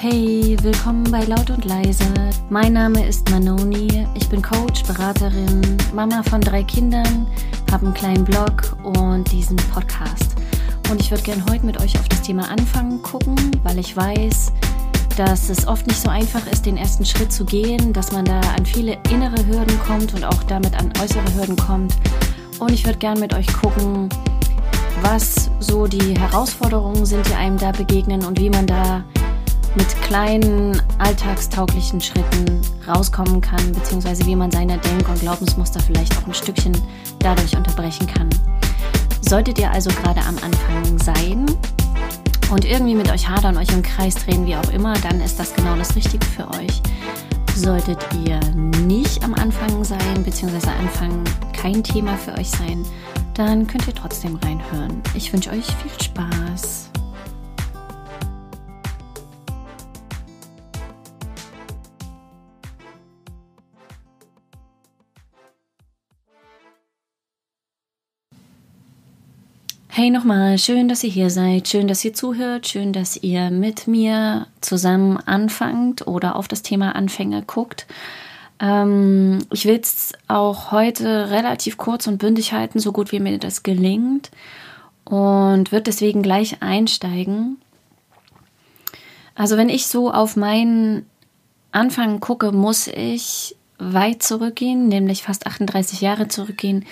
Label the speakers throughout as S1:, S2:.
S1: Hey, willkommen bei Laut und Leise. Mein Name ist Manoni. Ich bin Coach, Beraterin, Mama von drei Kindern, habe einen kleinen Blog und diesen Podcast. Und ich würde gerne heute mit euch auf das Thema Anfangen gucken, weil ich weiß, dass es oft nicht so einfach ist, den ersten Schritt zu gehen, dass man da an viele innere Hürden kommt und auch damit an äußere Hürden kommt. Und ich würde gerne mit euch gucken, was so die Herausforderungen sind, die einem da begegnen und wie man da mit kleinen alltagstauglichen Schritten rauskommen kann, beziehungsweise wie man seine Denk- und Glaubensmuster vielleicht auch ein Stückchen dadurch unterbrechen kann. Solltet ihr also gerade am Anfang sein und irgendwie mit euch hadern, euch im Kreis drehen, wie auch immer, dann ist das genau das Richtige für euch. Solltet ihr nicht am Anfang sein, beziehungsweise Anfang kein Thema für euch sein, dann könnt ihr trotzdem reinhören. Ich wünsche euch viel Spaß. Hey nochmal, schön, dass ihr hier seid, schön, dass ihr zuhört, schön, dass ihr mit mir zusammen anfangt oder auf das Thema Anfänge guckt. Ähm, ich will es auch heute relativ kurz und bündig halten, so gut wie mir das gelingt und wird deswegen gleich einsteigen. Also wenn ich so auf meinen Anfang gucke, muss ich weit zurückgehen, nämlich fast 38 Jahre zurückgehen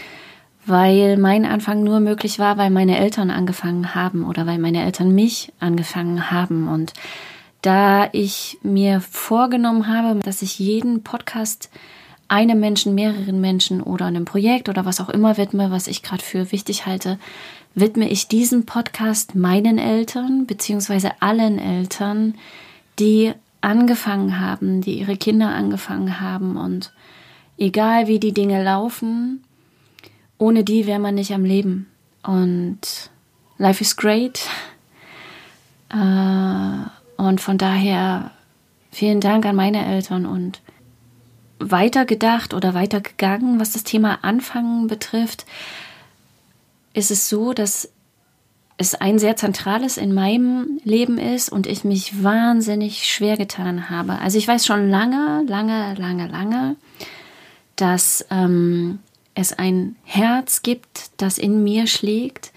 S1: weil mein Anfang nur möglich war, weil meine Eltern angefangen haben oder weil meine Eltern mich angefangen haben. Und da ich mir vorgenommen habe, dass ich jeden Podcast einem Menschen, mehreren Menschen oder einem Projekt oder was auch immer widme, was ich gerade für wichtig halte, widme ich diesen Podcast meinen Eltern beziehungsweise allen Eltern, die angefangen haben, die ihre Kinder angefangen haben und egal wie die Dinge laufen, ohne die wäre man nicht am Leben. Und life is great. Äh, und von daher vielen Dank an meine Eltern und weitergedacht oder weitergegangen, was das Thema Anfangen betrifft, ist es so, dass es ein sehr zentrales in meinem Leben ist und ich mich wahnsinnig schwer getan habe. Also ich weiß schon lange, lange, lange, lange, dass ähm, es ein Herz gibt, das in mir schlägt,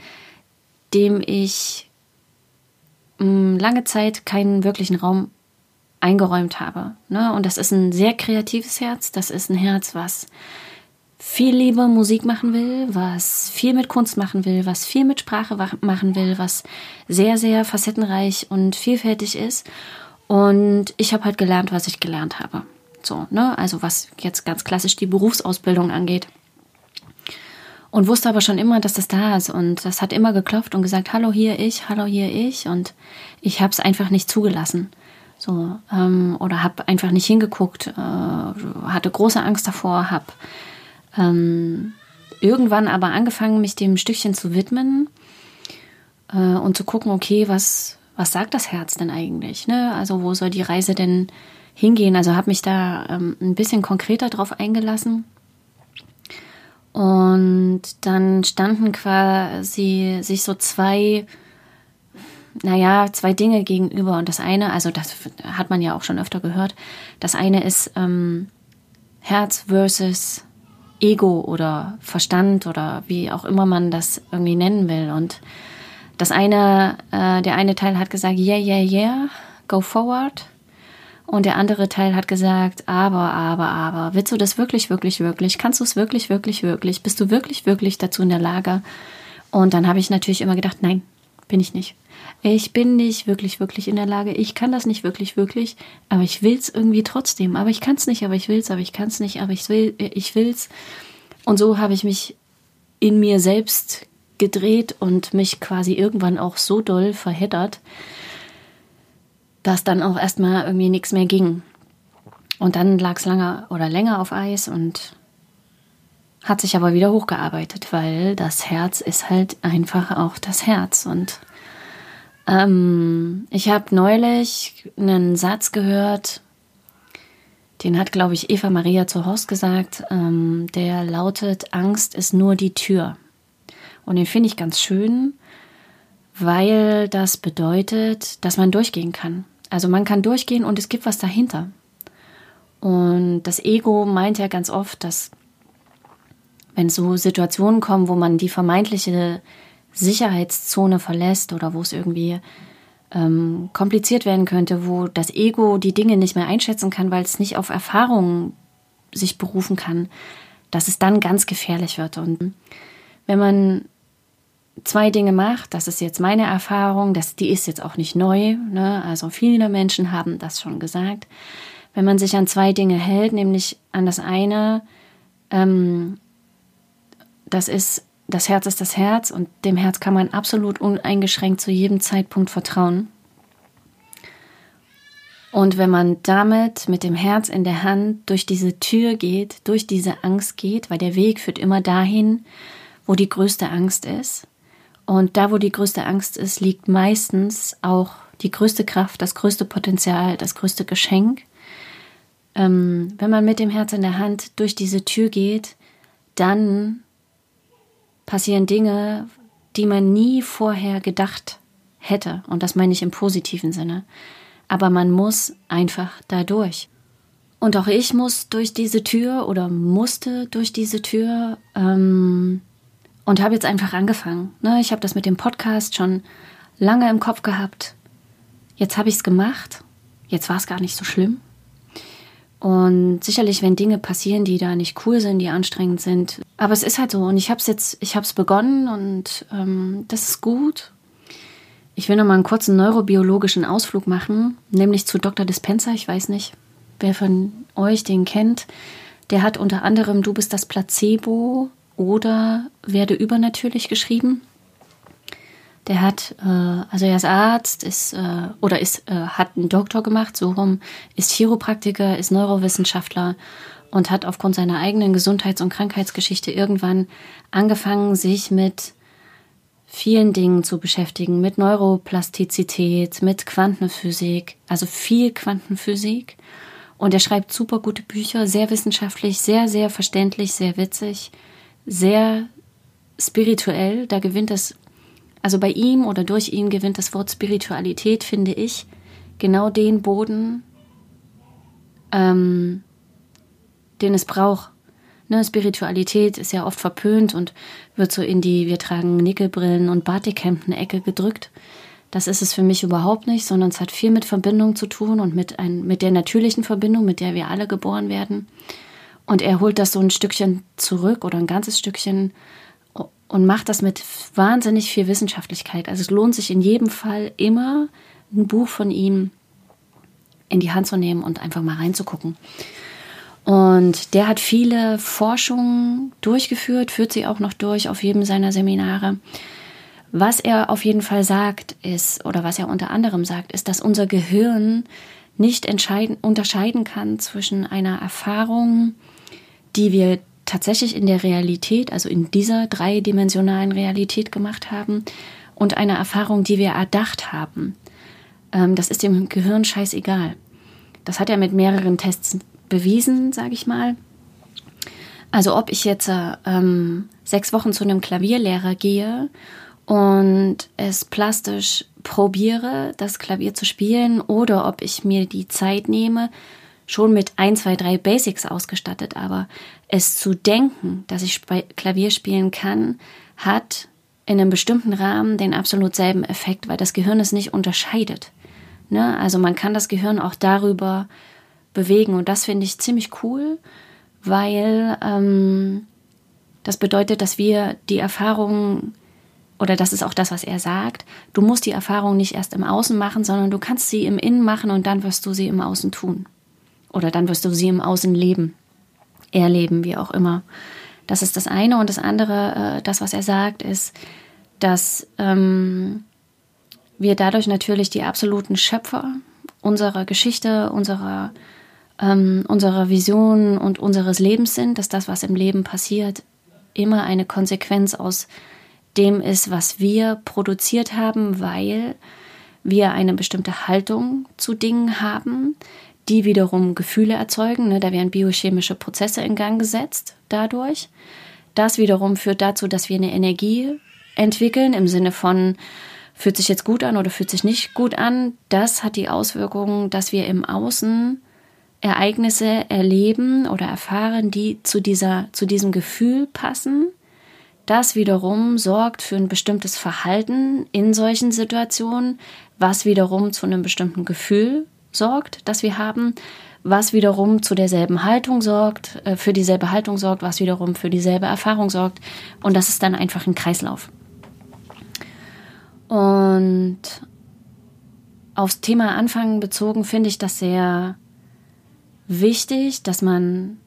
S1: dem ich mm, lange Zeit keinen wirklichen Raum eingeräumt habe. Ne? Und das ist ein sehr kreatives Herz. Das ist ein Herz, was viel lieber Musik machen will, was viel mit Kunst machen will, was viel mit Sprache machen will, was sehr, sehr facettenreich und vielfältig ist. Und ich habe halt gelernt, was ich gelernt habe. So, ne? Also was jetzt ganz klassisch die Berufsausbildung angeht und wusste aber schon immer, dass das da ist und das hat immer geklopft und gesagt, hallo hier ich, hallo hier ich und ich habe es einfach nicht zugelassen. So, ähm, oder habe einfach nicht hingeguckt, äh, hatte große Angst davor, habe ähm, irgendwann aber angefangen, mich dem Stückchen zu widmen äh, und zu gucken, okay, was, was sagt das Herz denn eigentlich? Ne? Also wo soll die Reise denn hingehen? Also habe mich da ähm, ein bisschen konkreter drauf eingelassen und dann standen quasi sich so zwei, naja, zwei Dinge gegenüber. Und das eine, also das hat man ja auch schon öfter gehört, das eine ist ähm, Herz versus Ego oder Verstand oder wie auch immer man das irgendwie nennen will. Und das eine, äh, der eine Teil hat gesagt, yeah, yeah, yeah, go forward. Und der andere Teil hat gesagt, aber, aber, aber, willst du das wirklich, wirklich, wirklich? Kannst du es wirklich, wirklich, wirklich? Bist du wirklich, wirklich dazu in der Lage? Und dann habe ich natürlich immer gedacht, nein, bin ich nicht. Ich bin nicht wirklich, wirklich in der Lage. Ich kann das nicht wirklich, wirklich, aber ich will es irgendwie trotzdem. Aber ich kann es nicht, aber ich will es, aber ich kann es nicht, aber ich will, ich will's. Und so habe ich mich in mir selbst gedreht und mich quasi irgendwann auch so doll verheddert, dass dann auch erstmal irgendwie nichts mehr ging. Und dann lag es lange oder länger auf Eis und hat sich aber wieder hochgearbeitet, weil das Herz ist halt einfach auch das Herz. Und ähm, ich habe neulich einen Satz gehört, den hat, glaube ich, Eva Maria zu Horst gesagt, ähm, der lautet, Angst ist nur die Tür. Und den finde ich ganz schön, weil das bedeutet, dass man durchgehen kann. Also man kann durchgehen und es gibt was dahinter. Und das Ego meint ja ganz oft, dass wenn so Situationen kommen, wo man die vermeintliche Sicherheitszone verlässt oder wo es irgendwie ähm, kompliziert werden könnte, wo das Ego die Dinge nicht mehr einschätzen kann, weil es nicht auf Erfahrungen sich berufen kann, dass es dann ganz gefährlich wird. Und wenn man zwei Dinge macht, das ist jetzt meine Erfahrung, das, die ist jetzt auch nicht neu, ne? also viele Menschen haben das schon gesagt, wenn man sich an zwei Dinge hält, nämlich an das eine, ähm, das ist das Herz ist das Herz und dem Herz kann man absolut uneingeschränkt zu jedem Zeitpunkt vertrauen. Und wenn man damit mit dem Herz in der Hand durch diese Tür geht, durch diese Angst geht, weil der Weg führt immer dahin, wo die größte Angst ist. Und da, wo die größte Angst ist, liegt meistens auch die größte Kraft, das größte Potenzial, das größte Geschenk. Ähm, wenn man mit dem Herz in der Hand durch diese Tür geht, dann passieren Dinge, die man nie vorher gedacht hätte. Und das meine ich im positiven Sinne. Aber man muss einfach da durch. Und auch ich muss durch diese Tür oder musste durch diese Tür ähm, und habe jetzt einfach angefangen. Ne? Ich habe das mit dem Podcast schon lange im Kopf gehabt. Jetzt habe ich es gemacht. Jetzt war es gar nicht so schlimm. Und sicherlich, wenn Dinge passieren, die da nicht cool sind, die anstrengend sind. Aber es ist halt so. Und ich habe es jetzt, ich habe es begonnen und ähm, das ist gut. Ich will noch mal einen kurzen neurobiologischen Ausflug machen, nämlich zu Dr. Dispenser. Ich weiß nicht, wer von euch den kennt. Der hat unter anderem Du bist das Placebo oder Werde übernatürlich geschrieben. Der hat, äh, also er ist Arzt, ist äh, oder ist, äh, hat einen Doktor gemacht, so rum, ist Chiropraktiker, ist Neurowissenschaftler und hat aufgrund seiner eigenen Gesundheits- und Krankheitsgeschichte irgendwann angefangen, sich mit vielen Dingen zu beschäftigen, mit Neuroplastizität, mit Quantenphysik, also viel Quantenphysik. Und er schreibt super gute Bücher, sehr wissenschaftlich, sehr, sehr verständlich, sehr witzig, sehr spirituell. Da gewinnt es also bei ihm oder durch ihn gewinnt das Wort Spiritualität, finde ich, genau den Boden, ähm, den es braucht. Ne, Spiritualität ist ja oft verpönt und wird so in die wir tragen Nickelbrillen und Batikhemden-Ecke gedrückt. Das ist es für mich überhaupt nicht, sondern es hat viel mit Verbindung zu tun und mit, ein, mit der natürlichen Verbindung, mit der wir alle geboren werden. Und er holt das so ein Stückchen zurück oder ein ganzes Stückchen und macht das mit wahnsinnig viel Wissenschaftlichkeit. Also es lohnt sich in jedem Fall immer, ein Buch von ihm in die Hand zu nehmen und einfach mal reinzugucken. Und der hat viele Forschungen durchgeführt, führt sie auch noch durch auf jedem seiner Seminare. Was er auf jeden Fall sagt, ist, oder was er unter anderem sagt, ist, dass unser Gehirn nicht unterscheiden kann zwischen einer Erfahrung, die wir tatsächlich in der Realität, also in dieser dreidimensionalen Realität gemacht haben und eine Erfahrung, die wir erdacht haben. Ähm, das ist dem Gehirn scheißegal. Das hat er mit mehreren Tests bewiesen, sage ich mal. Also ob ich jetzt ähm, sechs Wochen zu einem Klavierlehrer gehe und es plastisch probiere, das Klavier zu spielen, oder ob ich mir die Zeit nehme, schon mit ein, zwei, drei Basics ausgestattet, aber es zu denken, dass ich Klavier spielen kann, hat in einem bestimmten Rahmen den absolut selben Effekt, weil das Gehirn es nicht unterscheidet. Ne? Also man kann das Gehirn auch darüber bewegen und das finde ich ziemlich cool, weil ähm, das bedeutet, dass wir die Erfahrung oder das ist auch das, was er sagt, du musst die Erfahrung nicht erst im Außen machen, sondern du kannst sie im Innen machen und dann wirst du sie im Außen tun. Oder dann wirst du sie im Außen leben, erleben, wie auch immer. Das ist das eine. Und das andere, äh, das, was er sagt, ist, dass ähm, wir dadurch natürlich die absoluten Schöpfer unserer Geschichte, unserer, ähm, unserer Vision und unseres Lebens sind, dass das, was im Leben passiert, immer eine Konsequenz aus dem ist, was wir produziert haben, weil wir eine bestimmte Haltung zu Dingen haben, die wiederum Gefühle erzeugen. Ne? Da werden biochemische Prozesse in Gang gesetzt dadurch. Das wiederum führt dazu, dass wir eine Energie entwickeln im Sinne von fühlt sich jetzt gut an oder fühlt sich nicht gut an, das hat die Auswirkung, dass wir im Außen Ereignisse erleben oder erfahren, die zu dieser, zu diesem Gefühl passen. Das wiederum sorgt für ein bestimmtes Verhalten in solchen Situationen, was wiederum zu einem bestimmten Gefühl sorgt, das wir haben, was wiederum zu derselben Haltung sorgt, äh, für dieselbe Haltung sorgt, was wiederum für dieselbe Erfahrung sorgt. Und das ist dann einfach ein Kreislauf. Und aufs Thema Anfangen bezogen finde ich das sehr wichtig, dass man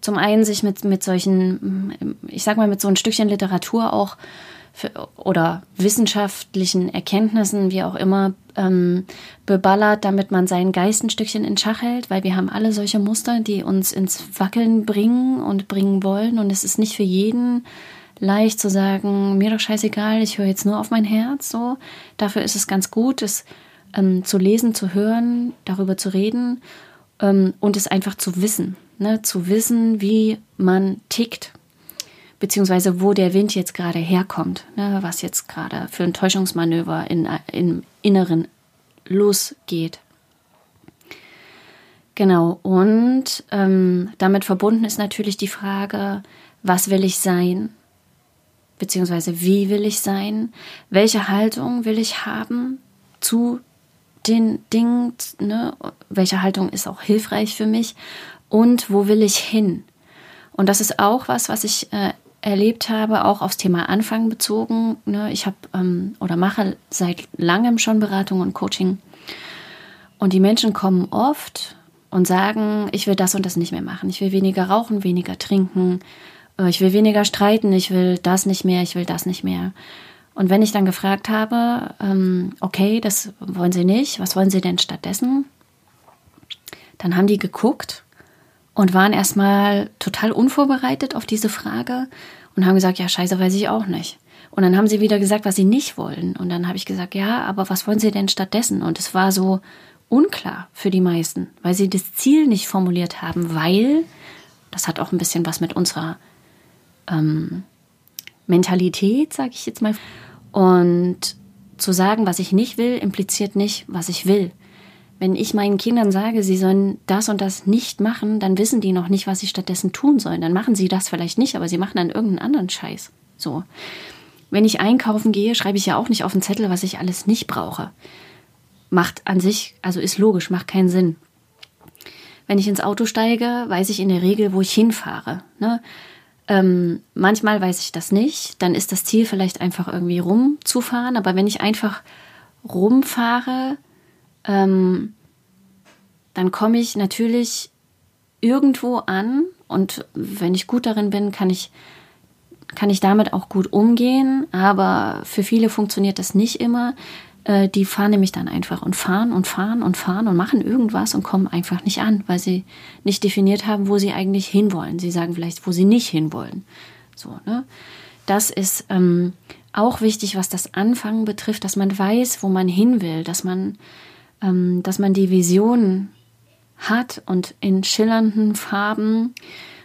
S1: zum einen sich mit, mit solchen, ich sag mal, mit so ein Stückchen Literatur auch oder wissenschaftlichen Erkenntnissen, wie auch immer, ähm, beballert, damit man seinen Geist ein Stückchen in Schach hält, weil wir haben alle solche Muster, die uns ins Wackeln bringen und bringen wollen. Und es ist nicht für jeden leicht zu sagen, mir doch scheißegal, ich höre jetzt nur auf mein Herz. So, dafür ist es ganz gut, es ähm, zu lesen, zu hören, darüber zu reden ähm, und es einfach zu wissen, ne? zu wissen, wie man tickt, beziehungsweise wo der Wind jetzt gerade herkommt, ne? was jetzt gerade für ein Täuschungsmanöver in, im Inneren losgeht. Genau, und ähm, damit verbunden ist natürlich die Frage, was will ich sein? Beziehungsweise wie will ich sein? Welche Haltung will ich haben zu den Dingen, ne? welche Haltung ist auch hilfreich für mich und wo will ich hin? Und das ist auch was, was ich äh, erlebt habe, auch aufs Thema Anfang bezogen. Ne? Ich habe ähm, oder mache seit langem schon Beratung und Coaching. Und die Menschen kommen oft und sagen, ich will das und das nicht mehr machen. Ich will weniger rauchen, weniger trinken. Äh, ich will weniger streiten. Ich will das nicht mehr. Ich will das nicht mehr. Und wenn ich dann gefragt habe, ähm, okay, das wollen Sie nicht, was wollen Sie denn stattdessen? Dann haben die geguckt und waren erstmal total unvorbereitet auf diese Frage und haben gesagt, ja, scheiße, weiß ich auch nicht. Und dann haben sie wieder gesagt, was sie nicht wollen. Und dann habe ich gesagt, ja, aber was wollen sie denn stattdessen? Und es war so unklar für die meisten, weil sie das Ziel nicht formuliert haben, weil, das hat auch ein bisschen was mit unserer ähm, Mentalität, sage ich jetzt mal, und zu sagen, was ich nicht will, impliziert nicht, was ich will. Wenn ich meinen Kindern sage, sie sollen das und das nicht machen, dann wissen die noch nicht, was sie stattdessen tun sollen. Dann machen sie das vielleicht nicht, aber sie machen dann irgendeinen anderen Scheiß. So. Wenn ich einkaufen gehe, schreibe ich ja auch nicht auf den Zettel, was ich alles nicht brauche. Macht an sich, also ist logisch, macht keinen Sinn. Wenn ich ins Auto steige, weiß ich in der Regel, wo ich hinfahre. Ne? Ähm, manchmal weiß ich das nicht. Dann ist das Ziel vielleicht einfach irgendwie rumzufahren. Aber wenn ich einfach rumfahre, ähm, dann komme ich natürlich irgendwo an. Und wenn ich gut darin bin, kann ich, kann ich damit auch gut umgehen. Aber für viele funktioniert das nicht immer. Äh, die fahren nämlich dann einfach und fahren und fahren und fahren und machen irgendwas und kommen einfach nicht an, weil sie nicht definiert haben, wo sie eigentlich hinwollen. Sie sagen vielleicht, wo sie nicht hinwollen. So, ne? Das ist ähm, auch wichtig, was das Anfangen betrifft, dass man weiß, wo man hin will, dass man, dass man die Vision hat und in schillernden Farben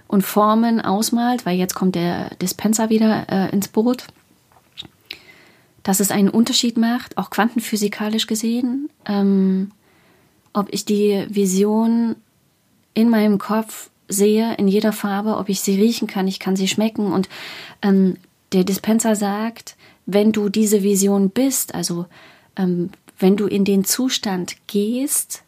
S1: und Formen ausmalt, weil jetzt kommt der Dispenser wieder äh, ins Boot dass es einen Unterschied macht, auch quantenphysikalisch gesehen, ähm, ob ich die Vision in meinem Kopf sehe, in jeder Farbe, ob ich sie riechen kann, ich kann sie schmecken. Und ähm, der Dispenser sagt, wenn du diese Vision bist, also ähm, wenn du in den Zustand gehst,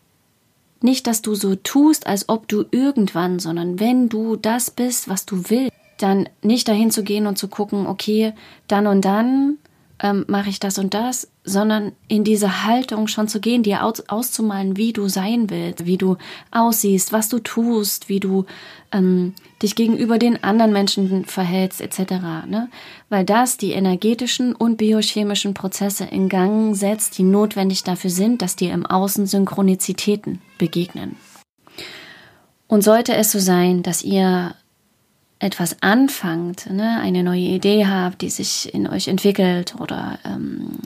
S1: nicht, dass du so tust, als ob du irgendwann, sondern wenn du das bist, was du willst, dann nicht dahin zu gehen und zu gucken, okay, dann und dann ähm, mache ich das und das, sondern in diese Haltung schon zu gehen, dir aus, auszumalen, wie du sein willst, wie du aussiehst, was du tust, wie du ähm, dich gegenüber den anderen Menschen verhältst, etc. Ne? Weil das die energetischen und biochemischen Prozesse in Gang setzt, die notwendig dafür sind, dass dir im Außen Synchronizitäten begegnen. Und sollte es so sein, dass ihr etwas anfangt, ne, eine neue Idee habt, die sich in euch entwickelt oder ähm,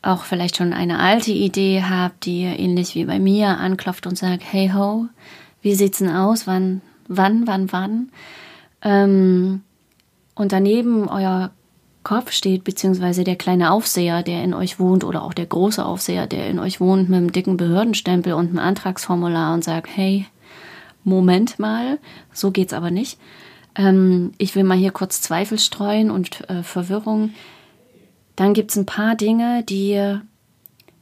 S1: auch vielleicht schon eine alte Idee habt, die ähnlich wie bei mir anklopft und sagt, hey ho, wie sieht's denn aus? Wann, wann, wann, wann? Ähm, und daneben euer Kopf steht, beziehungsweise der kleine Aufseher, der in euch wohnt, oder auch der große Aufseher, der in euch wohnt, mit einem dicken Behördenstempel und einem Antragsformular und sagt, hey, Moment mal, so geht's aber nicht. Ähm, ich will mal hier kurz Zweifel streuen und äh, Verwirrung. Dann gibt's ein paar Dinge, die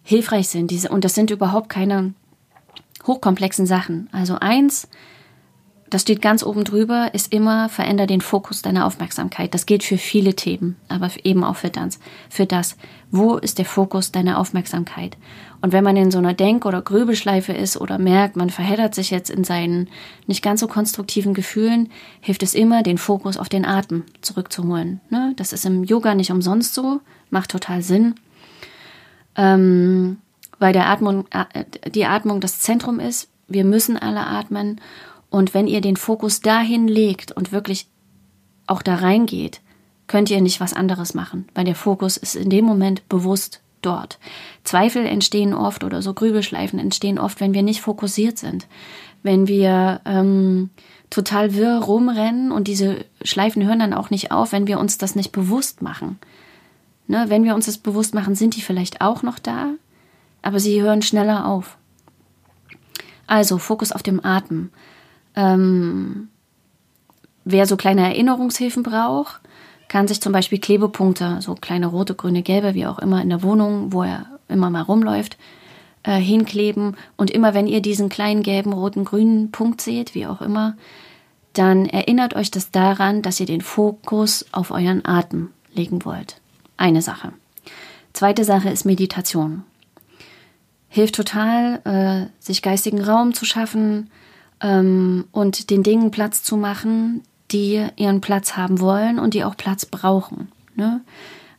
S1: hilfreich sind. Diese, und das sind überhaupt keine hochkomplexen Sachen. Also eins, das steht ganz oben drüber, ist immer, veränder den Fokus deiner Aufmerksamkeit. Das gilt für viele Themen, aber eben auch für das. Für das. Wo ist der Fokus deiner Aufmerksamkeit? Und wenn man in so einer Denk- oder Grübelschleife ist oder merkt, man verheddert sich jetzt in seinen nicht ganz so konstruktiven Gefühlen, hilft es immer, den Fokus auf den Atem zurückzuholen. Ne? Das ist im Yoga nicht umsonst so, macht total Sinn. Ähm, weil der Atmung, äh, die Atmung das Zentrum ist. Wir müssen alle atmen und wenn ihr den Fokus dahin legt und wirklich auch da reingeht, könnt ihr nicht was anderes machen, weil der Fokus ist in dem Moment bewusst dort. Zweifel entstehen oft oder so Grübelschleifen entstehen oft, wenn wir nicht fokussiert sind. Wenn wir ähm, total wirr rumrennen und diese Schleifen hören dann auch nicht auf, wenn wir uns das nicht bewusst machen. Ne, wenn wir uns das bewusst machen, sind die vielleicht auch noch da, aber sie hören schneller auf. Also Fokus auf dem Atem. Ähm, wer so kleine Erinnerungshilfen braucht, kann sich zum Beispiel Klebepunkte, so kleine rote, grüne, gelbe, wie auch immer, in der Wohnung, wo er immer mal rumläuft, äh, hinkleben. Und immer wenn ihr diesen kleinen gelben, roten, grünen Punkt seht, wie auch immer, dann erinnert euch das daran, dass ihr den Fokus auf euren Atem legen wollt. Eine Sache. Zweite Sache ist Meditation. Hilft total, äh, sich geistigen Raum zu schaffen, ähm, und den Dingen Platz zu machen, die ihren Platz haben wollen und die auch Platz brauchen. Ne?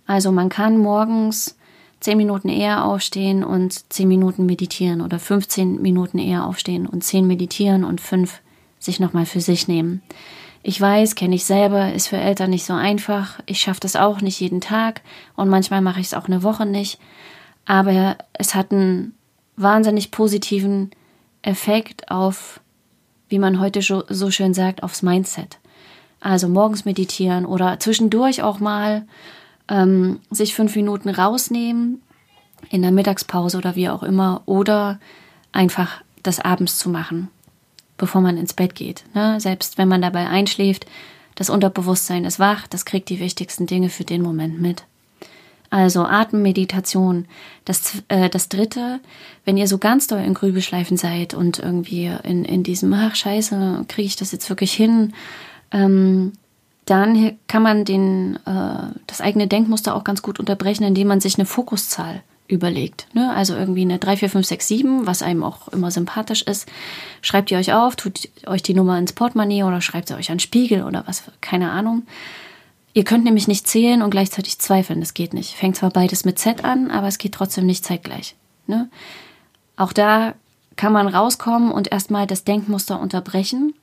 S1: Also man kann morgens zehn Minuten eher aufstehen und zehn Minuten meditieren oder 15 Minuten eher aufstehen und zehn meditieren und fünf sich nochmal für sich nehmen. Ich weiß, kenne ich selber, ist für Eltern nicht so einfach. Ich schaffe das auch nicht jeden Tag und manchmal mache ich es auch eine Woche nicht. Aber es hat einen wahnsinnig positiven Effekt auf wie man heute so schön sagt, aufs Mindset. Also morgens meditieren oder zwischendurch auch mal ähm, sich fünf Minuten rausnehmen, in der Mittagspause oder wie auch immer, oder einfach das abends zu machen, bevor man ins Bett geht. Ne? Selbst wenn man dabei einschläft, das Unterbewusstsein ist wach, das kriegt die wichtigsten Dinge für den Moment mit. Also Atemmeditation. Das, äh, das dritte, wenn ihr so ganz doll in Grübelschleifen seid und irgendwie in, in diesem, ach scheiße, kriege ich das jetzt wirklich hin, ähm, dann kann man den, äh, das eigene Denkmuster auch ganz gut unterbrechen, indem man sich eine Fokuszahl überlegt. Ne? Also irgendwie eine 3, 4, 5, 6, 7, was einem auch immer sympathisch ist. Schreibt ihr euch auf, tut euch die Nummer ins Portemonnaie oder schreibt sie euch an Spiegel oder was, keine Ahnung. Ihr könnt nämlich nicht zählen und gleichzeitig zweifeln. Das geht nicht. Fängt zwar beides mit Z an, aber es geht trotzdem nicht zeitgleich. Ne? Auch da kann man rauskommen und erstmal das Denkmuster unterbrechen.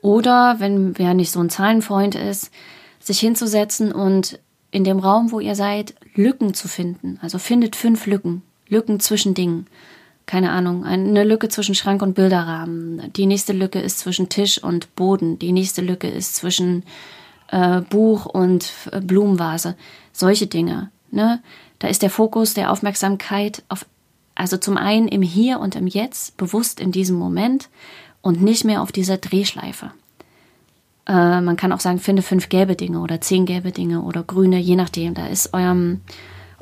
S1: Oder, wenn wer nicht so ein Zahlenfreund ist, sich hinzusetzen und in dem Raum, wo ihr seid, Lücken zu finden. Also findet fünf Lücken. Lücken zwischen Dingen. Keine Ahnung, eine Lücke zwischen Schrank und Bilderrahmen. Die nächste Lücke ist zwischen Tisch und Boden. Die nächste Lücke ist zwischen äh, Buch und äh, Blumenvase, solche Dinge. Ne? Da ist der Fokus der Aufmerksamkeit auf, also zum einen im Hier und im Jetzt, bewusst in diesem Moment und nicht mehr auf dieser Drehschleife. Äh, man kann auch sagen, finde fünf gelbe Dinge oder zehn gelbe Dinge oder grüne, je nachdem. Da ist eurem,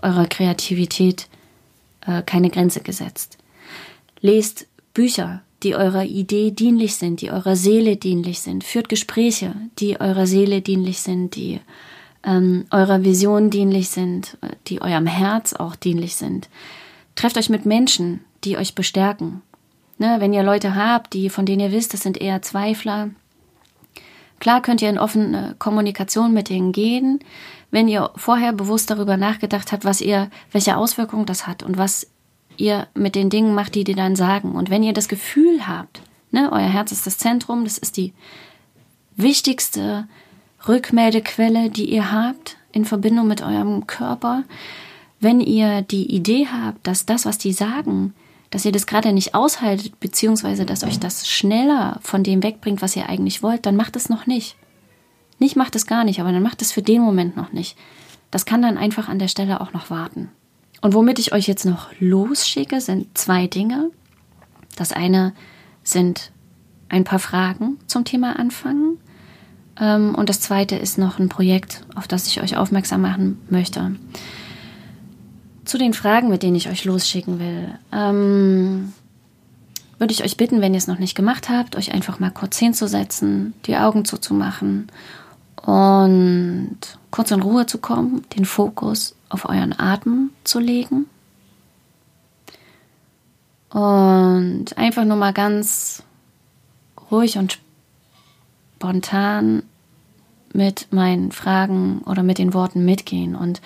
S1: eurer Kreativität äh, keine Grenze gesetzt. Lest Bücher, die eurer Idee dienlich sind, die eurer Seele dienlich sind. Führt Gespräche, die eurer Seele dienlich sind, die ähm, eurer Vision dienlich sind, die eurem Herz auch dienlich sind. Trefft euch mit Menschen, die euch bestärken. Ne, wenn ihr Leute habt, die, von denen ihr wisst, das sind eher Zweifler, klar könnt ihr in offene Kommunikation mit denen gehen, wenn ihr vorher bewusst darüber nachgedacht habt, was ihr, welche Auswirkungen das hat und was ihr mit den Dingen macht, die die dann sagen. Und wenn ihr das Gefühl habt, ne, euer Herz ist das Zentrum, das ist die wichtigste Rückmeldequelle, die ihr habt in Verbindung mit eurem Körper. Wenn ihr die Idee habt, dass das, was die sagen, dass ihr das gerade nicht aushaltet, beziehungsweise dass euch das schneller von dem wegbringt, was ihr eigentlich wollt, dann macht es noch nicht. Nicht macht es gar nicht, aber dann macht es für den Moment noch nicht. Das kann dann einfach an der Stelle auch noch warten. Und womit ich euch jetzt noch losschicke, sind zwei Dinge. Das eine sind ein paar Fragen zum Thema Anfangen. Ähm, und das zweite ist noch ein Projekt, auf das ich euch aufmerksam machen möchte. Zu den Fragen, mit denen ich euch losschicken will, ähm, würde ich euch bitten, wenn ihr es noch nicht gemacht habt, euch einfach mal kurz hinzusetzen, die Augen zuzumachen und kurz in Ruhe zu kommen, den Fokus auf euren Atem zu legen und einfach nur mal ganz ruhig und spontan mit meinen Fragen oder mit den Worten mitgehen. Und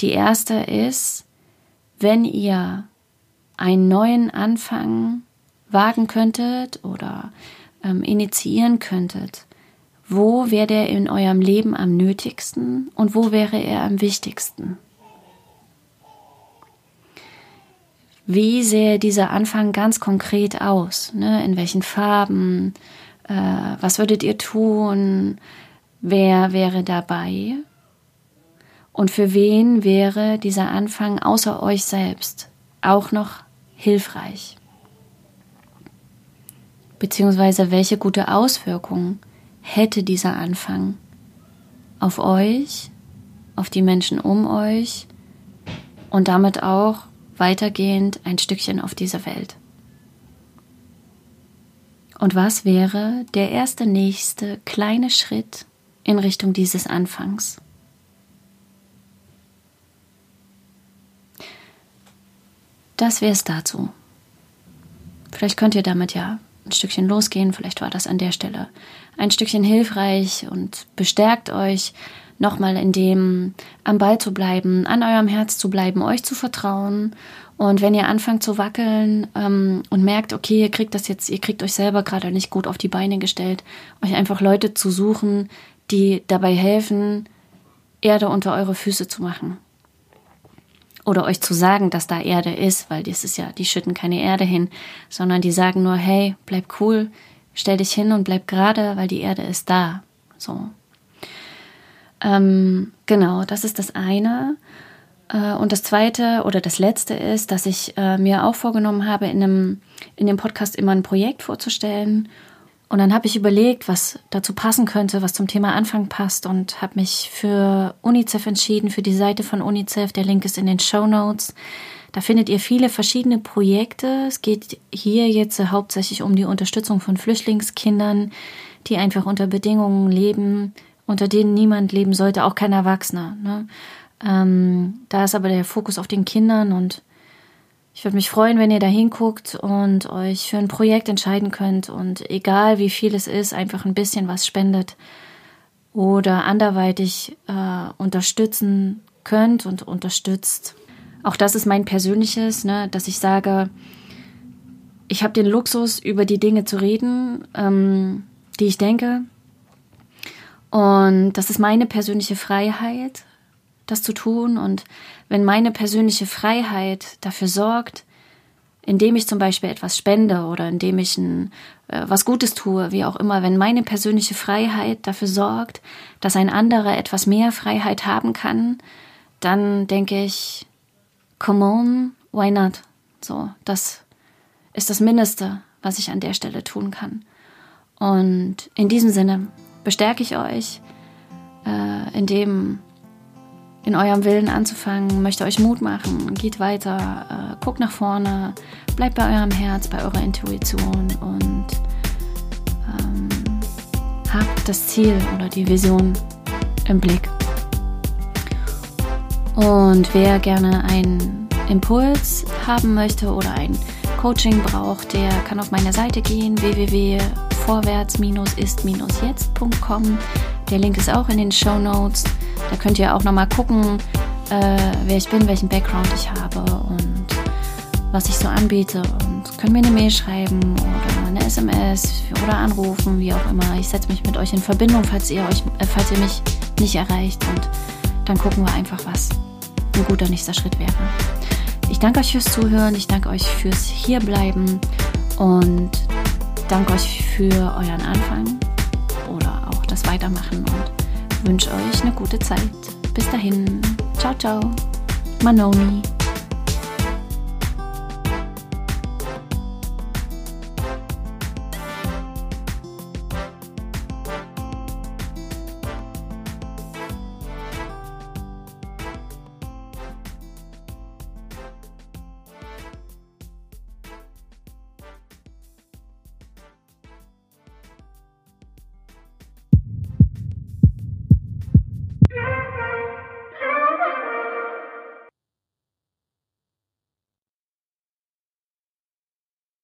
S1: die erste ist, wenn ihr einen neuen Anfang wagen könntet oder ähm, initiieren könntet, wo wäre der in eurem Leben am nötigsten und wo wäre er am wichtigsten? Wie sähe dieser Anfang ganz konkret aus? Ne? In welchen Farben? Äh, was würdet ihr tun? Wer wäre dabei? Und für wen wäre dieser Anfang außer euch selbst auch noch hilfreich? Beziehungsweise welche gute Auswirkungen hätte dieser Anfang auf euch, auf die Menschen um euch und damit auch weitergehend ein Stückchen auf dieser Welt. Und was wäre der erste nächste kleine Schritt in Richtung dieses Anfangs? Das wäre es dazu. Vielleicht könnt ihr damit ja ein Stückchen losgehen. Vielleicht war das an der Stelle ein Stückchen hilfreich und bestärkt euch, nochmal in dem am Ball zu bleiben, an eurem Herz zu bleiben, euch zu vertrauen. Und wenn ihr anfangt zu wackeln ähm, und merkt, okay, ihr kriegt das jetzt, ihr kriegt euch selber gerade nicht gut auf die Beine gestellt, euch einfach Leute zu suchen, die dabei helfen, Erde unter eure Füße zu machen. Oder euch zu sagen, dass da Erde ist, weil das ist ja, die schütten keine Erde hin, sondern die sagen nur, hey, bleib cool, stell dich hin und bleib gerade, weil die Erde ist da. So. Ähm, genau, das ist das eine. Äh, und das zweite oder das letzte ist, dass ich äh, mir auch vorgenommen habe, in, einem, in dem Podcast immer ein Projekt vorzustellen. Und dann habe ich überlegt, was dazu passen könnte, was zum Thema Anfang passt und habe mich für UNICEF entschieden, für die Seite von UNICEF. Der Link ist in den Show Notes. Da findet ihr viele verschiedene Projekte. Es geht hier jetzt hauptsächlich um die Unterstützung von Flüchtlingskindern, die einfach unter Bedingungen leben, unter denen niemand leben sollte, auch kein Erwachsener. Ne? Ähm, da ist aber der Fokus auf den Kindern und ich würde mich freuen, wenn ihr da hinguckt und euch für ein Projekt entscheiden könnt und egal wie viel es ist, einfach ein bisschen was spendet oder anderweitig äh, unterstützen könnt und unterstützt. Auch das ist mein persönliches, ne, dass ich sage, ich habe den Luxus, über die Dinge zu reden, ähm, die ich denke. Und das ist meine persönliche Freiheit, das zu tun. Und wenn meine persönliche Freiheit dafür sorgt, indem ich zum Beispiel etwas spende oder indem ich ein, äh, was Gutes tue, wie auch immer, wenn meine persönliche Freiheit dafür sorgt, dass ein anderer etwas mehr Freiheit haben kann, dann denke ich, come on, why not? So, das ist das Mindeste, was ich an der Stelle tun kann. Und in diesem Sinne bestärke ich euch, äh, in dem in eurem Willen anzufangen, möchte euch Mut machen, geht weiter, äh, guckt nach vorne, bleibt bei eurem Herz, bei eurer Intuition und ähm, habt das Ziel oder die Vision im Blick. Und wer gerne einen Impuls haben möchte oder ein Coaching braucht, der kann auf meine Seite gehen, www.vorwärts-ist-jetzt.com. Der Link ist auch in den Show Notes. Da könnt ihr auch nochmal gucken, äh, wer ich bin, welchen Background ich habe und was ich so anbiete. Und könnt mir eine Mail schreiben oder eine SMS oder anrufen, wie auch immer. Ich setze mich mit euch in Verbindung, falls ihr, euch, äh, falls ihr mich nicht erreicht. Und dann gucken wir einfach, was ein guter nächster Schritt wäre. Ich danke euch fürs Zuhören, ich danke euch fürs Hierbleiben und danke euch für euren Anfang oder auch das Weitermachen und wünsche euch eine gute Zeit. Bis dahin. Ciao, ciao. Manoni.